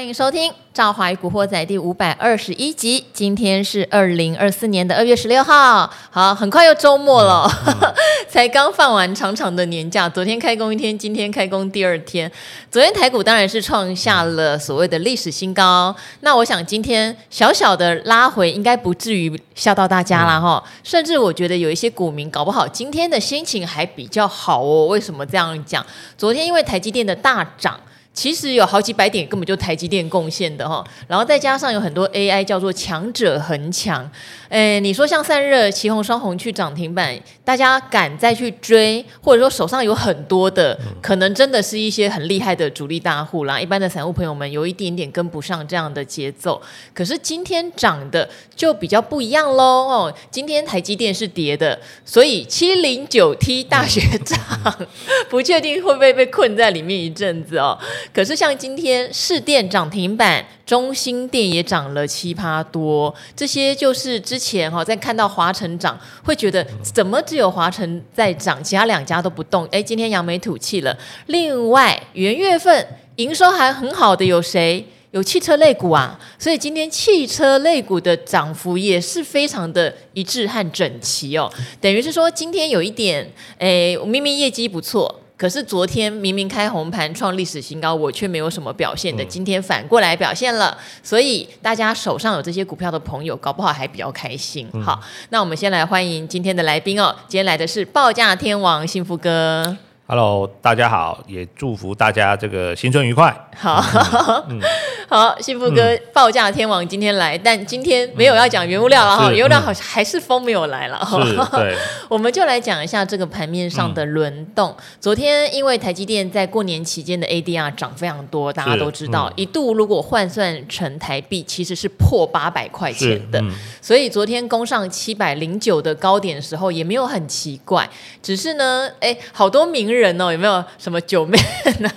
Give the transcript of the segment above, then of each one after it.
欢迎收听《赵华与古惑仔》第五百二十一集。今天是二零二四年的二月十六号，好，很快又周末了，嗯嗯、才刚放完长长的年假。昨天开工一天，今天开工第二天。昨天台股当然是创下了所谓的历史新高。那我想今天小小的拉回，应该不至于吓到大家了哈。嗯、甚至我觉得有一些股民搞不好今天的心情还比较好哦。为什么这样讲？昨天因为台积电的大涨。其实有好几百点根本就台积电贡献的哈，然后再加上有很多 AI 叫做强者恒强，诶，你说像散热、旗红、双红去涨停板，大家敢再去追，或者说手上有很多的，可能真的是一些很厉害的主力大户啦。一般的散户朋友们有一点点跟不上这样的节奏，可是今天涨的就比较不一样喽哦。今天台积电是跌的，所以七零九 T 大学长不确定会不会被困在里面一阵子哦。可是像今天市电涨停板，中兴电也涨了七趴多，这些就是之前哈在看到华城涨，会觉得怎么只有华城在涨，其他两家都不动？哎，今天扬眉吐气了。另外元月份营收还很好的有谁？有汽车类股啊，所以今天汽车类股的涨幅也是非常的一致和整齐哦。等于是说今天有一点，哎，明明业绩不错。可是昨天明明开红盘创历史新高，我却没有什么表现的。今天反过来表现了，所以大家手上有这些股票的朋友，搞不好还比较开心。好，那我们先来欢迎今天的来宾哦。今天来的是报价天王幸福哥。Hello，大家好，也祝福大家这个新春愉快。好，嗯，好，幸福哥报价天王今天来，但今天没有要讲原物料了哈，原物料好像还是风没有来了哈。对，我们就来讲一下这个盘面上的轮动。昨天因为台积电在过年期间的 ADR 涨非常多，大家都知道，一度如果换算成台币，其实是破八百块钱的。所以昨天攻上七百零九的高点的时候，也没有很奇怪，只是呢，哎，好多名人。人哦，有没有什么九妹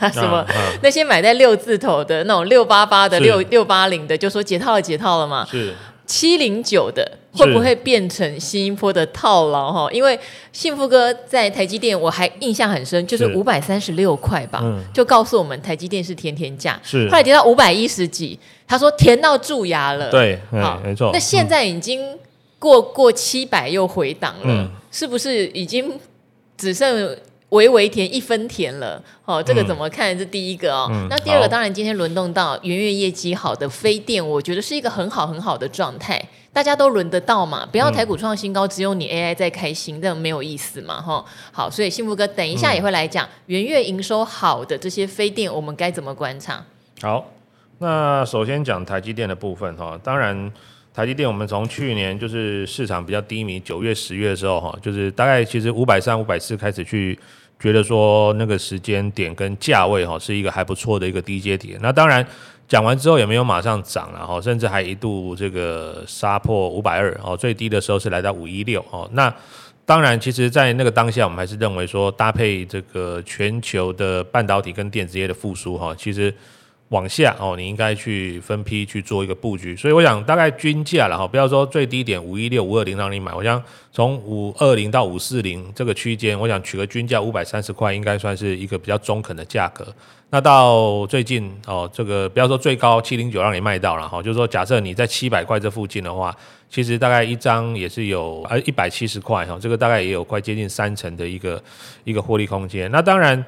啊？什么、那些买在六字头的那种六八八的、六六八零的，就说解套了，解套了嘛？是七零九的会不会变成新一波的套牢哈？因为幸福哥在台积电，我还印象很深，就是五百三十六块吧，嗯、就告诉我们台积电是甜甜价，是后来跌到五百一十几，他说甜到蛀牙了。对，好，没错。那现在已经过过七百又回档了，嗯、是不是已经只剩？微微甜一分甜了，哦，这个怎么看？这第一个哦，嗯、那第二个当然今天轮动到元月业绩好的飞电，我觉得是一个很好很好的状态，大家都轮得到嘛，不要台股创新高，只有你 AI 在开心，这样没有意思嘛，哈。好，所以幸福哥等一下也会来讲元月营收好的这些飞电，我们该怎么观察？好，那首先讲台积电的部分哈，当然。台积电，我们从去年就是市场比较低迷，九月、十月的时候，哈，就是大概其实五百三、五百四开始去觉得说那个时间点跟价位，哈，是一个还不错的一个低阶点。那当然讲完之后也没有马上涨了，哈，甚至还一度这个杀破五百二，哦，最低的时候是来到五一六，哦，那当然，其实，在那个当下，我们还是认为说搭配这个全球的半导体跟电子业的复苏，哈，其实。往下哦，你应该去分批去做一个布局，所以我想大概均价了哈，不要说最低点五一六五二零让你买，我想从五二零到五四零这个区间，我想取个均价五百三十块，应该算是一个比较中肯的价格。那到最近哦，这个不要说最高七零九让你卖到了哈，就是说假设你在七百块这附近的话，其实大概一张也是有呃一百七十块哈，这个大概也有快接近三成的一个一个获利空间。那当然。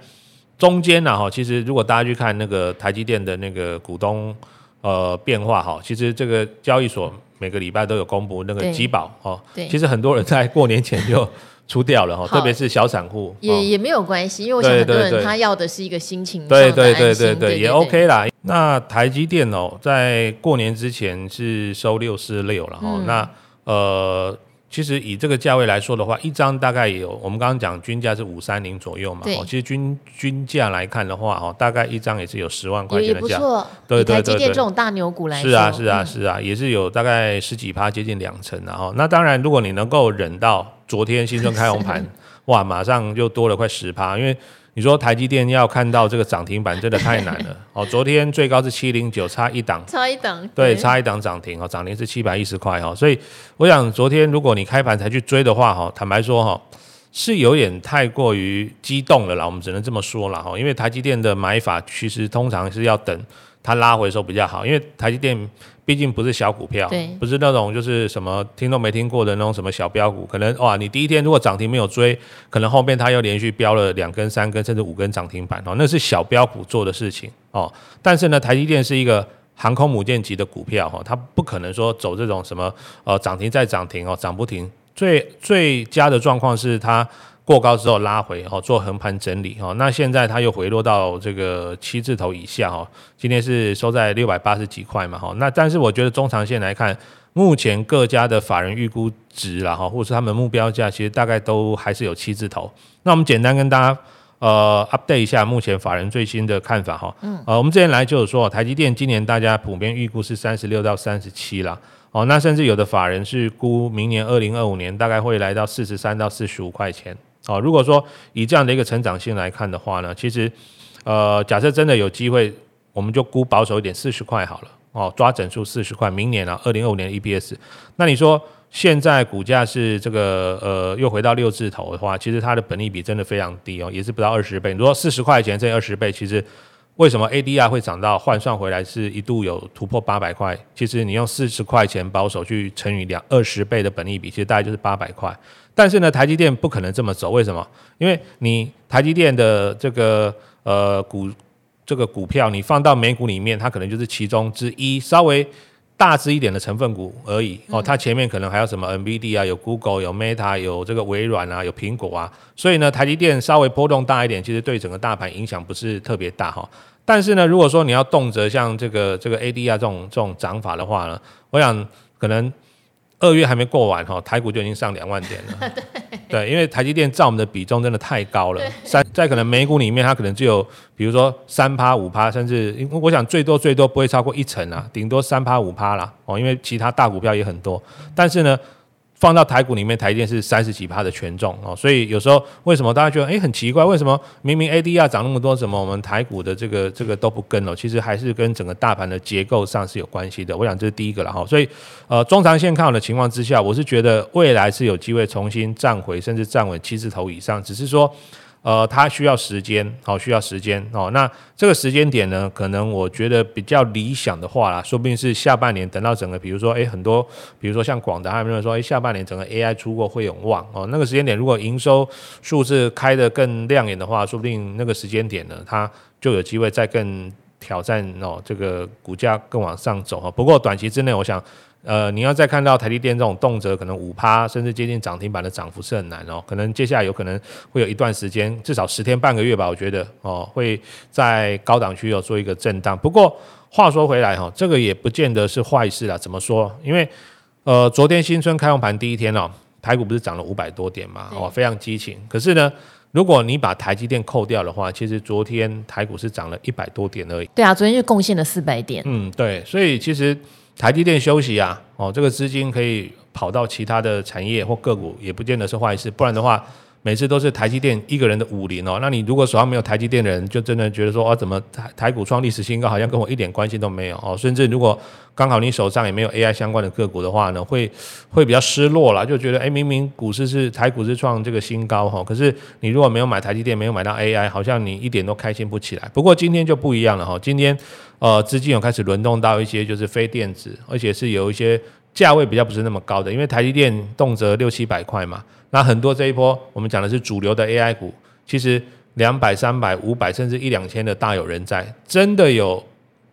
中间呢，哈，其实如果大家去看那个台积电的那个股东呃变化哈，其实这个交易所每个礼拜都有公布那个集保哦，对，其实很多人在过年前就出掉了哈，特别是小散户也也没有关系，因为我想很多人他要的是一个心情对对对对对也 OK 啦。那台积电哦，在过年之前是收六四六了哈，那呃。其实以这个价位来说的话，一张大概有，我们刚刚讲均价是五三零左右嘛。哦。其实均均价来看的话，哦，大概一张也是有十万块钱的价。也不错。对对对对。这种大牛股来说。是啊是啊是啊，也是有大概十几趴，接近两成。然后，那当然，如果你能够忍到昨天新春开红盘，哇，马上就多了快十趴，因为。你说台积电要看到这个涨停板真的太难了。哦！昨天最高是七零九，差一档，差一档，对，差一档涨停哦，涨停是七百一十块哦，所以我想昨天如果你开盘才去追的话哈，坦白说哈，是有点太过于激动了啦，我们只能这么说了哈，因为台积电的买法其实通常是要等它拉回的时候比较好，因为台积电毕竟不是小股票，对，不是那种就是什么听都没听过的那种什么小标股，可能哇，你第一天如果涨停没有追，可能后面它又连续飙了两根、三根甚至五根涨停板哦，那是小标股做的事情哦。但是呢，台积电是一个航空母舰级的股票哈，它不可能说走这种什么呃涨停再涨停哦，涨不停。最最佳的状况是它。过高之后拉回哦，做横盘整理哦。那现在它又回落到这个七字头以下哦。今天是收在六百八十几块嘛哈。那但是我觉得中长线来看，目前各家的法人预估值啦哈，或者是他们目标价，其实大概都还是有七字头。那我们简单跟大家呃 update 一下目前法人最新的看法哈。嗯。呃，我们之前来就是说，台积电今年大家普遍预估是三十六到三十七啦。哦。那甚至有的法人是估明年二零二五年大概会来到四十三到四十五块钱。哦，如果说以这样的一个成长性来看的话呢，其实，呃，假设真的有机会，我们就估保守一点，四十块好了。哦，抓整数四十块，明年啊，二零二五年 EPS。那你说现在股价是这个呃，又回到六字头的话，其实它的本利比真的非常低哦，也是不到二十倍。你说四十块钱这二十倍，其实为什么 ADR 会涨到换算回来是一度有突破八百块？其实你用四十块钱保守去乘以两二十倍的本利比，其实大概就是八百块。但是呢，台积电不可能这么走，为什么？因为你台积电的这个呃股这个股票，你放到美股里面，它可能就是其中之一，稍微大只一点的成分股而已哦。它前面可能还有什么 NVIDIA 啊，有 Google，有 Meta，有这个微软啊，有苹果啊。所以呢，台积电稍微波动大一点，其实对整个大盘影响不是特别大哈。但是呢，如果说你要动辄像这个这个 AD 啊这种这种涨法的话呢，我想可能。二月还没过完哈，台股就已经上两万点了。对，对，因为台积电占我们的比重真的太高了。三在可能美股里面，它可能只有比如说三趴五趴，甚至因为我想最多最多不会超过一成啊，顶多三趴五趴啦。哦，因为其他大股票也很多，但是呢。放到台股里面，台电是三十几趴的权重哦，所以有时候为什么大家觉得诶很奇怪，为什么明明 ADR 涨那么多，怎么我们台股的这个这个都不跟哦？其实还是跟整个大盘的结构上是有关系的。我想这是第一个了哈，所以呃中长线看好的情况之下，我是觉得未来是有机会重新站回，甚至站稳七字头以上，只是说。呃，它需要时间，好、需要时间哦。那这个时间点呢，可能我觉得比较理想的话啦，说不定是下半年，等到整个，比如说，诶，很多，比如说像广达他们说，诶，下半年整个 AI 出货会有望哦。那个时间点，如果营收数字开得更亮眼的话，说不定那个时间点呢，它就有机会再更挑战哦，这个股价更往上走哈。不过短期之内，我想。呃，你要再看到台积电这种动辄可能五趴甚至接近涨停板的涨幅是很难哦，可能接下来有可能会有一段时间，至少十天半个月吧，我觉得哦，会在高档区有做一个震荡。不过话说回来哈，这个也不见得是坏事啦。怎么说？因为呃，昨天新春开红盘第一天哦，台股不是涨了五百多点嘛，哦，非常激情。可是呢，如果你把台积电扣掉的话，其实昨天台股是涨了一百多点而已。对啊，昨天就贡献了四百点。嗯，对，所以其实。台积电休息啊，哦，这个资金可以跑到其他的产业或个股，也不见得是坏事。不然的话，每次都是台积电一个人的武林哦。那你如果手上没有台积电的人，就真的觉得说，哦，怎么台台股创历史新高，好像跟我一点关系都没有哦。甚至如果刚好你手上也没有 AI 相关的个股的话呢，会会比较失落啦，就觉得，哎，明明股市是台股是创这个新高哈，可是你如果没有买台积电，没有买到 AI，好像你一点都开心不起来。不过今天就不一样了哈，今天。呃，资金有开始轮动到一些就是非电子，而且是有一些价位比较不是那么高的，因为台积电动辄六七百块嘛，那很多这一波我们讲的是主流的 AI 股，其实两百、三百、五百甚至一两千的大有人在，真的有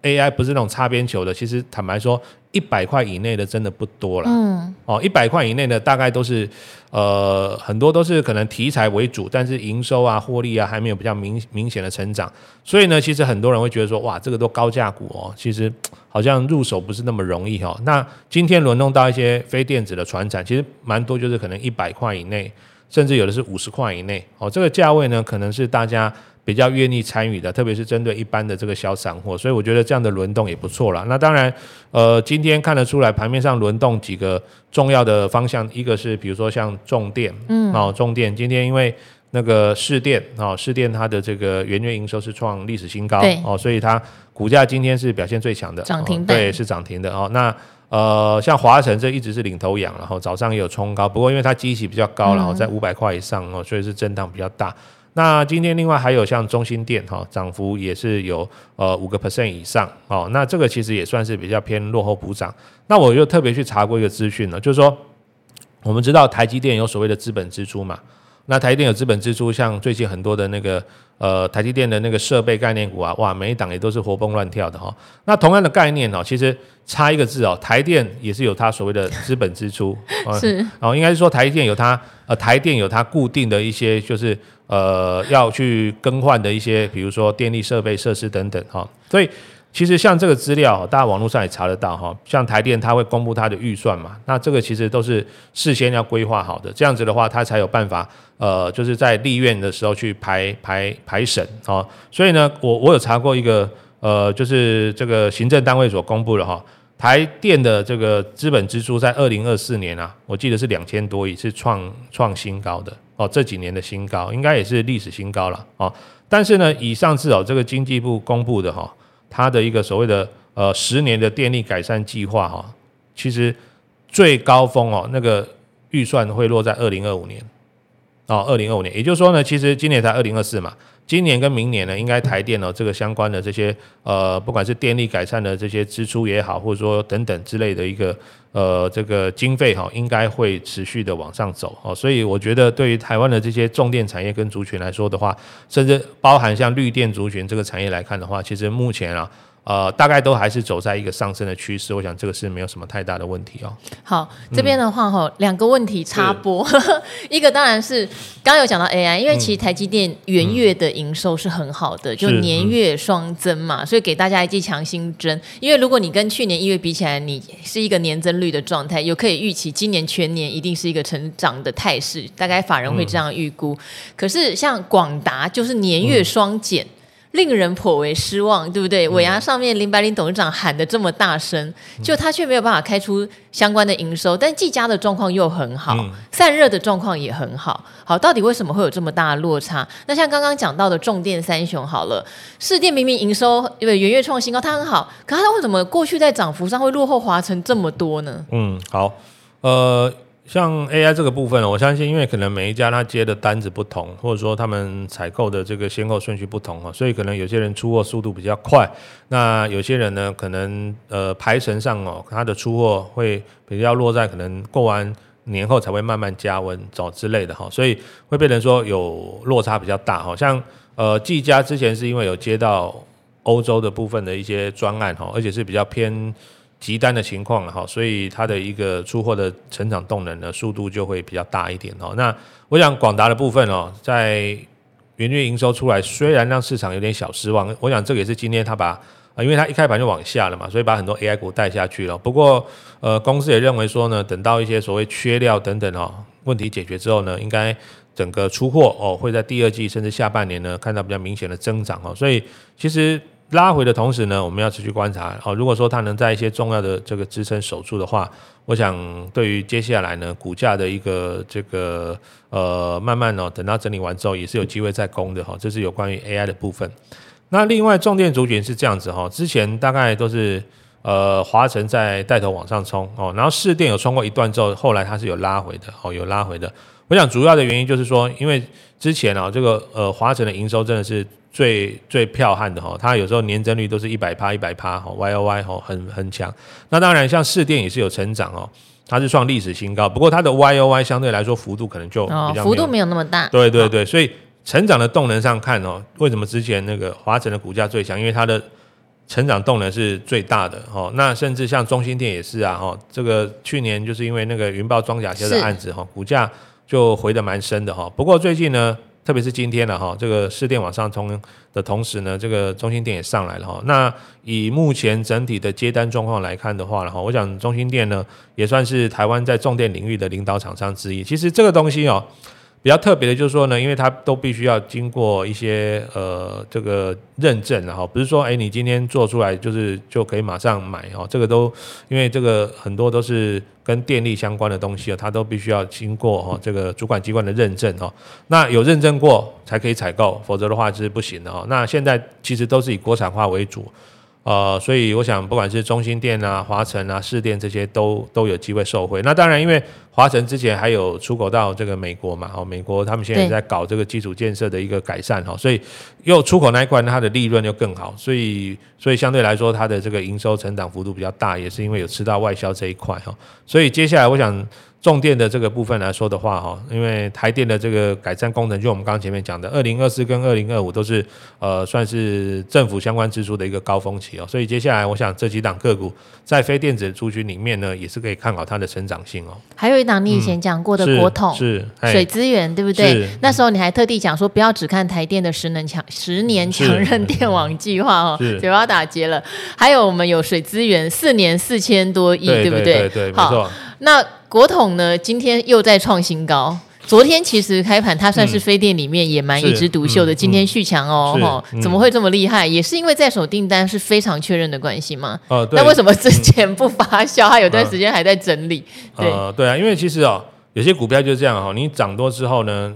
AI 不是那种擦边球的，其实坦白说。一百块以内的真的不多了，嗯，哦，一百块以内的大概都是，呃，很多都是可能题材为主，但是营收啊、获利啊还没有比较明明显的成长，所以呢，其实很多人会觉得说，哇，这个都高价股哦，其实好像入手不是那么容易哦。那今天轮动到一些非电子的船产，其实蛮多就是可能一百块以内，甚至有的是五十块以内，哦，这个价位呢，可能是大家。比较愿意参与的，特别是针对一般的这个小散户，所以我觉得这样的轮动也不错啦。那当然，呃，今天看得出来盘面上轮动几个重要的方向，一个是比如说像重电，嗯，哦，重电今天因为那个市电，哦，市电它的这个元月营收是创历史新高，对，哦，所以它股价今天是表现最强的，涨停对，是涨停的哦。那呃，像华晨这一直是领头羊，然后早上也有冲高，不过因为它基期比较高，然后在五百块以上哦，所以是震荡比较大。那今天另外还有像中芯电哈，涨幅也是有呃五个 percent 以上哦。那这个其实也算是比较偏落后补涨。那我就特别去查过一个资讯呢，就是说我们知道台积电有所谓的资本支出嘛。那台积电有资本支出，像最近很多的那个呃台积电的那个设备概念股啊，哇，每一档也都是活蹦乱跳的哈。那同样的概念哦，其实差一个字哦，台电也是有它所谓的资本支出，是，然后应该是说台电有它呃台电有它固定的一些就是呃要去更换的一些，比如说电力设备设施等等哈，所以。其实像这个资料，大家网络上也查得到哈。像台电，它会公布它的预算嘛，那这个其实都是事先要规划好的，这样子的话，它才有办法，呃，就是在立院的时候去排排排审啊。所以呢，我我有查过一个，呃，就是这个行政单位所公布的哈，台电的这个资本支出在二零二四年啊，我记得是两千多亿，是创创新高的哦，这几年的新高，应该也是历史新高了哦。但是呢，以上次哦，这个经济部公布的哈。它的一个所谓的呃十年的电力改善计划哈，其实最高峰哦，那个预算会落在二零二五年哦，二零二五年，也就是说呢，其实今年才二零二四嘛，今年跟明年呢，应该台电哦这个相关的这些呃，不管是电力改善的这些支出也好，或者说等等之类的一个呃这个经费哈，应该会持续的往上走哦，所以我觉得对于台湾的这些重电产业跟族群来说的话，甚至包含像绿电族群这个产业来看的话，其实目前啊。呃，大概都还是走在一个上升的趋势，我想这个是没有什么太大的问题哦。好，这边的话哈，两、嗯、个问题插播，一个当然是刚刚有讲到 AI，因为其实台积电元月的营收是很好的，嗯、就年月双增嘛，所以给大家一剂强心针。因为如果你跟去年一月比起来，你是一个年增率的状态，有可以预期今年全年一定是一个成长的态势，大概法人会这样预估。嗯、可是像广达就是年月双减。嗯令人颇为失望，对不对？尾牙上面林百林董事长喊的这么大声，就他却没有办法开出相关的营收，但技嘉的状况又很好，散热的状况也很好。好，到底为什么会有这么大的落差？那像刚刚讲到的重电三雄，好了，市电明明营收因为元月创新高，它很好，可它为什么过去在涨幅上会落后华晨这么多呢？嗯，好，呃。像 AI 这个部分，我相信，因为可能每一家他接的单子不同，或者说他们采购的这个先后顺序不同啊，所以可能有些人出货速度比较快，那有些人呢，可能呃排程上哦，他的出货会比较落在可能过完年后才会慢慢加温走之类的哈，所以会变成说有落差比较大。好像呃技嘉之前是因为有接到欧洲的部分的一些专案哈，而且是比较偏。急单的情况哈，所以它的一个出货的成长动能呢，速度就会比较大一点哦。那我想广达的部分哦，在元月营收出来，虽然让市场有点小失望，我想这个也是今天他把啊，因为它一开盘就往下了嘛，所以把很多 AI 股带下去了。不过呃，公司也认为说呢，等到一些所谓缺料等等哦问题解决之后呢，应该整个出货哦会在第二季甚至下半年呢看到比较明显的增长哦。所以其实。拉回的同时呢，我们要持续观察哦。如果说它能在一些重要的这个支撑守住的话，我想对于接下来呢，股价的一个这个呃慢慢哦，等到整理完之后，也是有机会再攻的哈。这是有关于 AI 的部分。那另外重电族群是这样子哈，之前大概都是呃华晨在带头往上冲哦，然后士电有冲过一段之后，后来它是有拉回的哦，有拉回的。我想主要的原因就是说，因为之前啊这个呃华晨的营收真的是。最最彪悍的哈，它有时候年增率都是一百趴一百趴哈，Y O Y 哈很很强。那当然像市电也是有成长哦，它是创历史新高。不过它的 Y O Y 相对来说幅度可能就比较、哦、幅度没有那么大。对对对，所以成长的动能上看哦，为什么之前那个华晨的股价最强？因为它的成长动能是最大的哦。那甚至像中兴电也是啊哈，这个去年就是因为那个云豹装甲车的案子哈，股价就回的蛮深的哈。不过最近呢。特别是今天了哈，这个市电往上冲的同时呢，这个中心店也上来了哈。那以目前整体的接单状况来看的话，哈，我想中心店呢也算是台湾在重电领域的领导厂商之一。其实这个东西哦。比较特别的就是说呢，因为它都必须要经过一些呃这个认证，然后不是说哎你今天做出来就是就可以马上买哦，这个都因为这个很多都是跟电力相关的东西哦，它都必须要经过哦这个主管机关的认证哦，那有认证过才可以采购，否则的话就是不行的哦。那现在其实都是以国产化为主。呃，所以我想，不管是中心店啊、华城啊、市店这些都都有机会受惠。那当然，因为华晨之前还有出口到这个美国嘛，哦，美国他们现在在搞这个基础建设的一个改善哈，所以又出口那一块它的利润就更好，所以所以相对来说它的这个营收成长幅度比较大，也是因为有吃到外销这一块哈，所以接下来我想。重电的这个部分来说的话，哈，因为台电的这个改善工程，就我们刚刚前面讲的，二零二四跟二零二五都是呃算是政府相关支出的一个高峰期哦，所以接下来我想这几档个股在非电子族群里面呢，也是可以看好它的成长性哦。还有一档你以前讲过的国统、嗯、是，是水资源，对不对？那时候你还特地讲说不要只看台电的十能强十年强韧电网计划哦，嘴巴打结了。还有我们有水资源四年四千多亿，对，对不对？对，对，对，好，没错。那国统呢？今天又在创新高。昨天其实开盘它算是非电里面也蛮一枝独秀的。嗯、今天续强哦，哦、嗯，怎么会这么厉害？也是因为在手订单是非常确认的关系吗？哦，对。那为什么之前不发酵？它有段时间还在整理。对、呃，对啊，因为其实哦，有些股票就是这样哈，你涨多之后呢，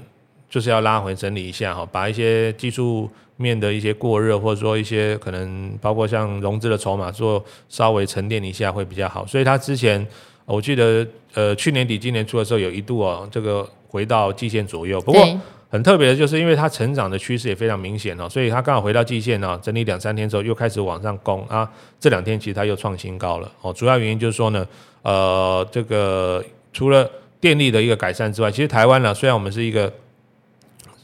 就是要拉回整理一下哈，把一些技术面的一些过热，或者说一些可能包括像融资的筹码做稍微沉淀一下会比较好。所以它之前。我记得，呃，去年底、今年初的时候，有一度哦，这个回到季线左右。不过很特别的就是，因为它成长的趋势也非常明显哦，所以它刚好回到季线呢，整理两三天之后，又开始往上攻啊。这两天其实它又创新高了哦。主要原因就是说呢，呃，这个除了电力的一个改善之外，其实台湾呢，虽然我们是一个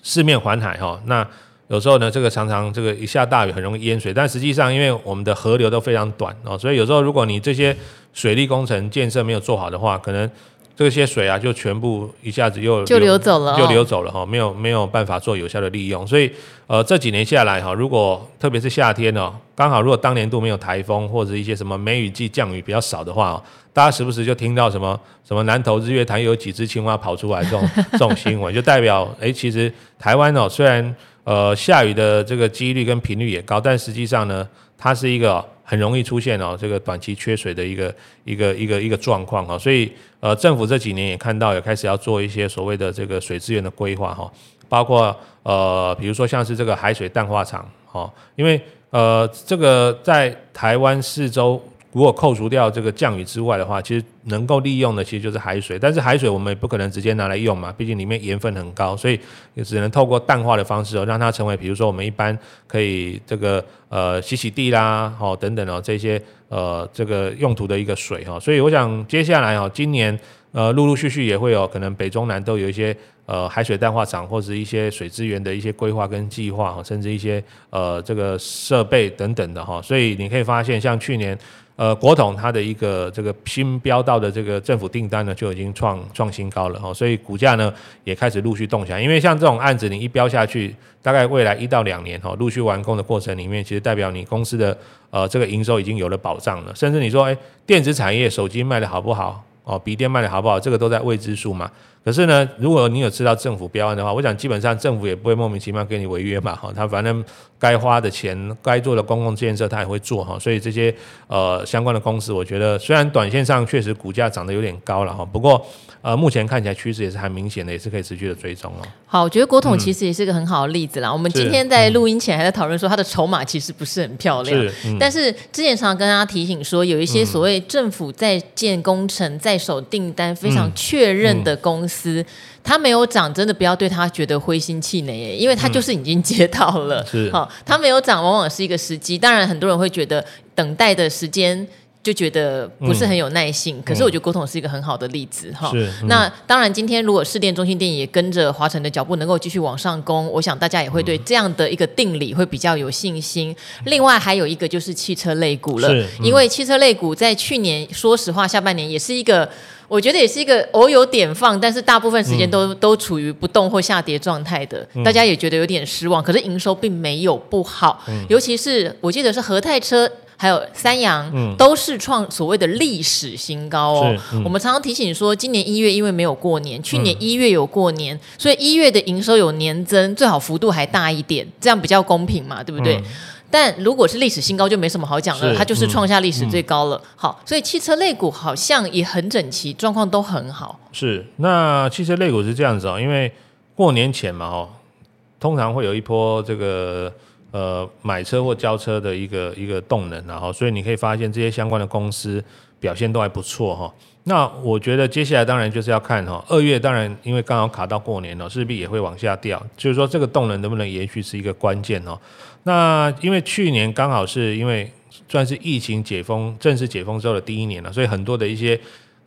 四面环海哈，那有时候呢，这个常常这个一下大雨很容易淹水，但实际上因为我们的河流都非常短哦，所以有时候如果你这些水利工程建设没有做好的话，可能这些水啊就全部一下子又就流走了，就流走了哈，没有没有办法做有效的利用。所以呃这几年下来哈，如果特别是夏天哦，刚好如果当年度没有台风或者一些什么梅雨季降雨比较少的话，大家时不时就听到什么什么南投日月潭有几只青蛙跑出来这种这种新闻，就代表哎其实台湾哦虽然呃下雨的这个几率跟频率也高，但实际上呢它是一个。很容易出现哦，这个短期缺水的一个一个一个一个状况哈，所以呃，政府这几年也看到，也开始要做一些所谓的这个水资源的规划哈，包括呃，比如说像是这个海水淡化厂哦，因为呃，这个在台湾四周。如果扣除掉这个降雨之外的话，其实能够利用的其实就是海水，但是海水我们也不可能直接拿来用嘛，毕竟里面盐分很高，所以也只能透过淡化的方式哦，让它成为比如说我们一般可以这个呃洗洗地啦，哦等等哦这些呃这个用途的一个水哈，所以我想接下来哦今年呃陆陆续续也会有可能北中南都有一些呃海水淡化厂或者一些水资源的一些规划跟计划，甚至一些呃这个设备等等的哈，所以你可以发现像去年。呃，国统它的一个这个新标到的这个政府订单呢，就已经创创新高了哈，所以股价呢也开始陆续动起来。因为像这种案子，你一标下去，大概未来一到两年哈，陆续完工的过程里面，其实代表你公司的呃这个营收已经有了保障了。甚至你说，哎，电子产业手机卖的好不好？哦，笔电卖的好不好？这个都在未知数嘛。可是呢，如果你有知道政府标案的话，我想基本上政府也不会莫名其妙给你违约嘛。哈，他反正该花的钱、该做的公共建设他也会做哈。所以这些呃相关的公司，我觉得虽然短线上确实股价涨得有点高了哈，不过呃目前看起来趋势也是很明显的，也是可以持续的追踪哦。好，我觉得国统其实也是个很好的例子啦。嗯、我们今天在录音前还在讨论说，它的筹码其实不是很漂亮。是，嗯、但是之前常常跟大家提醒说，有一些所谓政府在建工程在手订单非常确认的公司。嗯嗯它没有涨，真的不要对它觉得灰心气馁耶，因为它就是已经接到了。嗯、是，好，它没有涨，往往是一个时机。当然，很多人会觉得等待的时间就觉得不是很有耐性。嗯、可是，我觉得国统是一个很好的例子哈。是。那当然，今天如果士电、中心电也跟着华晨的脚步，能够继续往上攻，我想大家也会对这样的一个定理会比较有信心。另外，还有一个就是汽车类股了，嗯、因为汽车类股在去年，说实话，下半年也是一个。我觉得也是一个偶有点放，但是大部分时间都、嗯、都处于不动或下跌状态的，嗯、大家也觉得有点失望。可是营收并没有不好，嗯、尤其是我记得是和泰车还有三洋，嗯、都是创所谓的历史新高哦。嗯、我们常常提醒说，今年一月因为没有过年，去年一月有过年，嗯、所以一月的营收有年增，最好幅度还大一点，这样比较公平嘛，对不对？嗯但如果是历史新高，就没什么好讲了，它就是创下历史最高了。好，所以汽车类股好像也很整齐，状况都很好。是，那汽车类股是这样子哦，因为过年前嘛，哦，通常会有一波这个呃买车或交车的一个一个动能，然后所以你可以发现这些相关的公司。表现都还不错哈。那我觉得接下来当然就是要看哈，二月当然因为刚好卡到过年了，势必也会往下掉，就是说这个动能能不能延续是一个关键哦。那因为去年刚好是因为算是疫情解封正式解封之后的第一年了，所以很多的一些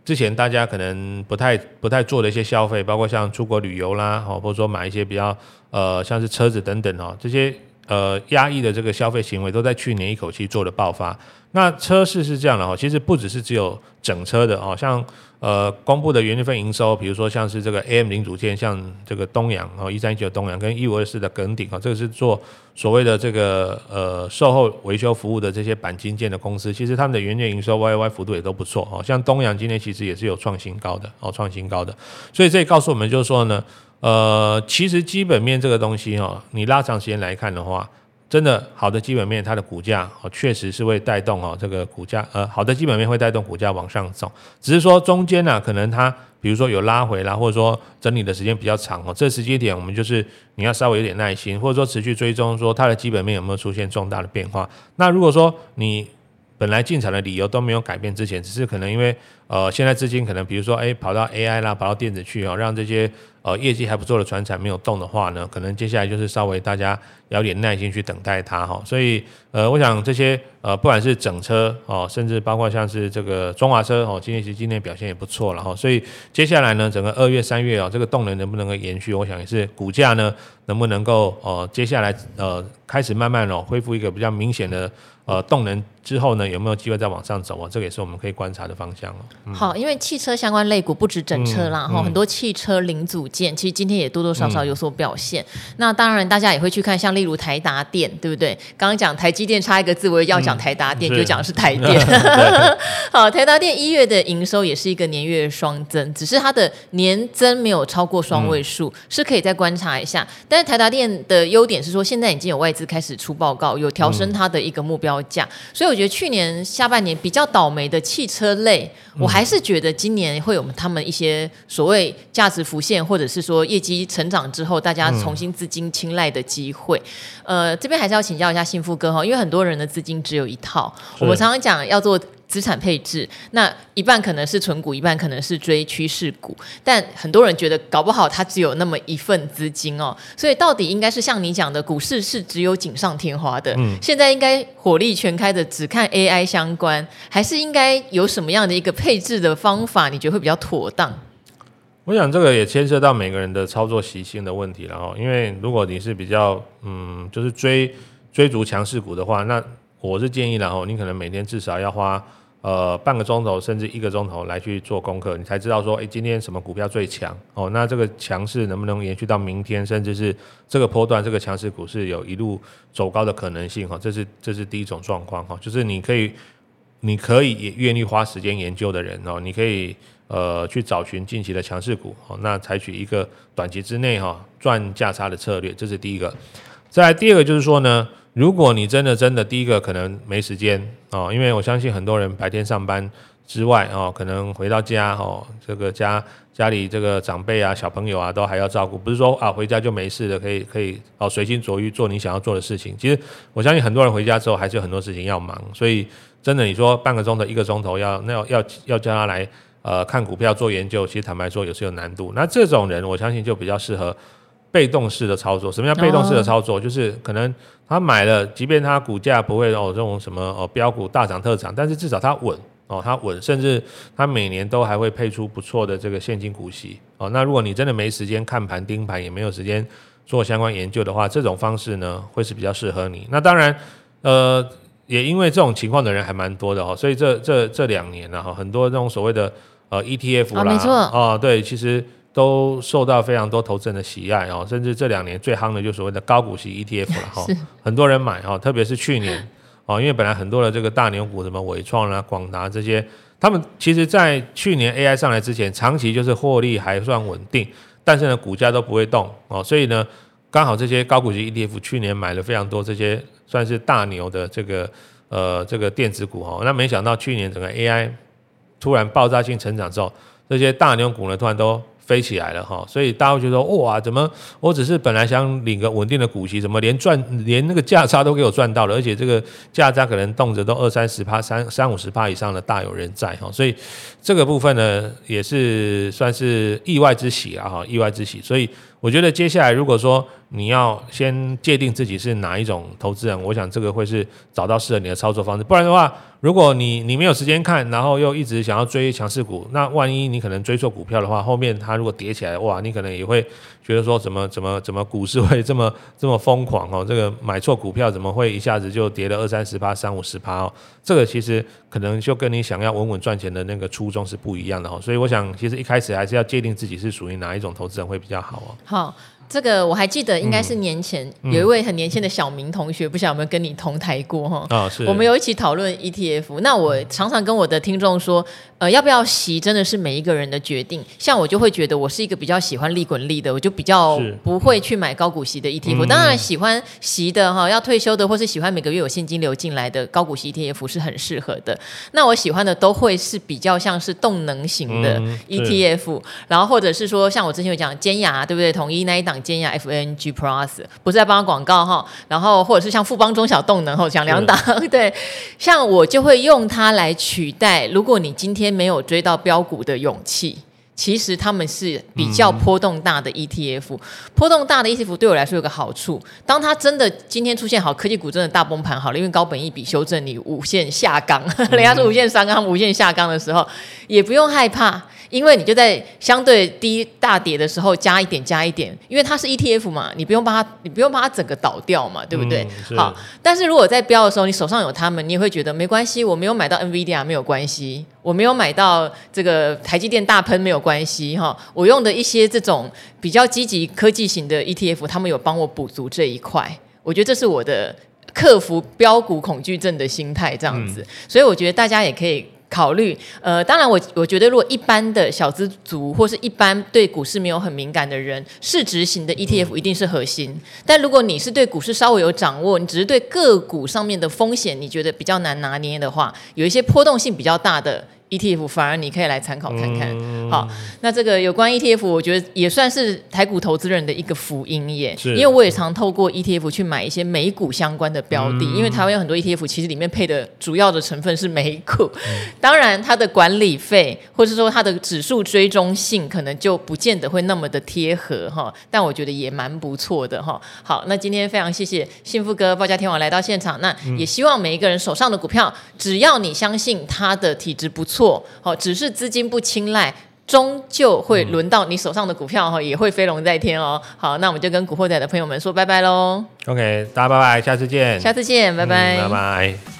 之前大家可能不太不太做的一些消费，包括像出国旅游啦，或者说买一些比较呃像是车子等等哦，这些呃压抑的这个消费行为都在去年一口气做了爆发。那车市是这样的哈，其实不只是只有整车的哦，像呃公布的元月份营收，比如说像是这个 AM 零组件，像这个东阳哦，一三一九东阳跟一五二四的耿鼎啊，这个是做所谓的这个呃售后维修服务的这些钣金件的公司，其实他们的元月营收 YY 幅度也都不错哦，像东阳今天其实也是有创新高的哦，创新高的，所以这告诉我们就是说呢，呃，其实基本面这个东西哈，你拉长时间来看的话。真的好的基本面，它的股价哦，确实是会带动哦，这个股价呃，好的基本面会带动股价往上走。只是说中间呢、可能它比如说有拉回啦，或者说整理的时间比较长哦，这时间点我们就是你要稍微有点耐心，或者说持续追踪说它的基本面有没有出现重大的变化。那如果说你本来进场的理由都没有改变之前，只是可能因为呃现在资金可能比如说哎跑到 AI 啦，跑到电子去哦，让这些。呃，业绩还不错的船产没有动的话呢，可能接下来就是稍微大家要点耐心去等待它哈。所以，呃，我想这些呃，不管是整车哦，甚至包括像是这个中华车哦，今天其实今天表现也不错了哈。所以接下来呢，整个二月、三月哦，这个动能能不能够延续，我想也是股价呢能不能够呃，接下来呃开始慢慢哦恢复一个比较明显的。呃，动能之后呢，有没有机会再往上走啊？这个也是我们可以观察的方向哦。嗯、好，因为汽车相关类股不止整车啦，哈、嗯，很多汽车零组件，其实今天也多多少少有所表现。嗯、那当然，大家也会去看，像例如台达电，对不对？刚刚讲台积电差一个字，我也要讲台达电，嗯、就讲的是台电。好，台达电一月的营收也是一个年月双增，只是它的年增没有超过双位数，嗯、是可以再观察一下。但是台达电的优点是说，现在已经有外资开始出报告，有调升它的一个目标。价，所以我觉得去年下半年比较倒霉的汽车类，我还是觉得今年会有他们一些所谓价值浮现，或者是说业绩成长之后，大家重新资金青睐的机会。呃，这边还是要请教一下幸福哥哈，因为很多人的资金只有一套，我们常常讲要做。资产配置，那一半可能是存股，一半可能是追趋势股。但很多人觉得，搞不好他只有那么一份资金哦。所以到底应该是像你讲的，股市是只有锦上添花的。嗯，现在应该火力全开的，只看 AI 相关，还是应该有什么样的一个配置的方法？你觉得会比较妥当？我想这个也牵涉到每个人的操作习性的问题了哦。因为如果你是比较嗯，就是追追逐强势股的话，那我是建议，然后你可能每天至少要花呃半个钟头甚至一个钟头来去做功课，你才知道说，诶，今天什么股票最强哦？那这个强势能不能延续到明天，甚至是这个波段这个强势股是有一路走高的可能性哈？这是这是第一种状况哈，就是你可以你可以也愿意花时间研究的人哦，你可以呃去找寻近期的强势股哦，那采取一个短期之内哈赚价差的策略，这是第一个。再第二个就是说呢。如果你真的真的第一个可能没时间哦，因为我相信很多人白天上班之外哦，可能回到家哦，这个家家里这个长辈啊、小朋友啊都还要照顾，不是说啊回家就没事的，可以可以哦随心所欲做你想要做的事情。其实我相信很多人回家之后还是有很多事情要忙，所以真的你说半个钟头、一个钟头要那要要要叫他来呃看股票做研究，其实坦白说也是有难度。那这种人我相信就比较适合。被动式的操作，什么叫被动式的操作？Oh. 就是可能他买了，即便他股价不会哦这种什么哦标股大涨特涨，但是至少他稳哦，他稳，甚至他每年都还会配出不错的这个现金股息哦。那如果你真的没时间看盘盯盘，也没有时间做相关研究的话，这种方式呢会是比较适合你。那当然，呃，也因为这种情况的人还蛮多的哦，所以这这这两年呢哈，很多这种所谓的呃 ETF 啦，啊、没错哦，对，其实。都受到非常多投资人的喜爱哦，甚至这两年最夯的就是所谓的高股息 ETF 了哈，很多人买哈，特别是去年哦，因为本来很多的这个大牛股，什么伟创啦、广达这些，他们其实在去年 AI 上来之前，长期就是获利还算稳定，但是呢，股价都不会动哦，所以呢，刚好这些高股息 ETF 去年买了非常多这些算是大牛的这个呃这个电子股哈，那没想到去年整个 AI 突然爆炸性成长之后，这些大牛股呢突然都飞起来了哈，所以大家会觉得哇，怎么我只是本来想领个稳定的股息，怎么连赚连那个价差都给我赚到了，而且这个价差可能动辄都二三十趴、三三五十趴以上的大有人在哈，所以这个部分呢也是算是意外之喜啊哈，意外之喜。所以我觉得接下来如果说你要先界定自己是哪一种投资人，我想这个会是找到适合你的操作方式，不然的话。如果你你没有时间看，然后又一直想要追强势股，那万一你可能追错股票的话，后面它如果跌起来，哇，你可能也会觉得说怎么怎么怎么股市会这么这么疯狂哦？这个买错股票怎么会一下子就跌了二三十趴、三五十趴哦？这个其实可能就跟你想要稳稳赚钱的那个初衷是不一样的哦。所以我想，其实一开始还是要界定自己是属于哪一种投资人会比较好哦。好。这个我还记得，应该是年前、嗯、有一位很年轻的小明同学，嗯、不晓得有没有跟你同台过哈？啊、哦，是。我们有一起讨论 ETF。那我常常跟我的听众说，呃，要不要息真的是每一个人的决定。像我就会觉得，我是一个比较喜欢利滚利的，我就比较不会去买高股息的 ETF。当然，喜欢息的哈，要退休的，或是喜欢每个月有现金流进来的高股息 ETF 是很适合的。那我喜欢的都会是比较像是动能型的 ETF，、嗯、然后或者是说，像我之前有讲尖牙，对不对？统一那一档。尖牙 FNG Plus 不是在帮他广告哈，然后或者是像富邦中小动能哈，讲两档 对，像我就会用它来取代。如果你今天没有追到标股的勇气，其实他们是比较波动大的 ETF。波动大的 ETF 对我来说有个好处，当它真的今天出现好科技股真的大崩盘好了，因为高本一比修正你无限下岗，人家说无限上纲无限下岗的时候，也不用害怕。因为你就在相对低大跌的时候加一点加一点，因为它是 ETF 嘛，你不用把它，你不用把它整个倒掉嘛，对不对？嗯、好，但是如果在标的时候，你手上有它们，你也会觉得没关系，我没有买到 NVIDIA 没有关系，我没有买到这个台积电大喷没有关系哈，我用的一些这种比较积极科技型的 ETF，他们有帮我补足这一块，我觉得这是我的克服标股恐惧症的心态这样子，嗯、所以我觉得大家也可以。考虑，呃，当然我，我我觉得，如果一般的小资族或是一般对股市没有很敏感的人，市值型的 ETF 一定是核心。嗯、但如果你是对股市稍微有掌握，你只是对个股上面的风险你觉得比较难拿捏的话，有一些波动性比较大的。ETF 反而你可以来参考看看，嗯、好，那这个有关 ETF，我觉得也算是台股投资人的一个福音耶，是。因为我也常透过 ETF 去买一些美股相关的标的，嗯、因为台湾有很多 ETF，其实里面配的主要的成分是美股，嗯、当然它的管理费或是说它的指数追踪性可能就不见得会那么的贴合哈，但我觉得也蛮不错的哈。好，那今天非常谢谢幸福哥报价天王来到现场，那也希望每一个人手上的股票，只要你相信它的体质不错。错，好，只是资金不青睐，终究会轮到你手上的股票哈，也会飞龙在天哦。好，那我们就跟古惑仔的朋友们说拜拜喽。OK，大家拜拜，下次见。下次见，拜拜，嗯，拜拜。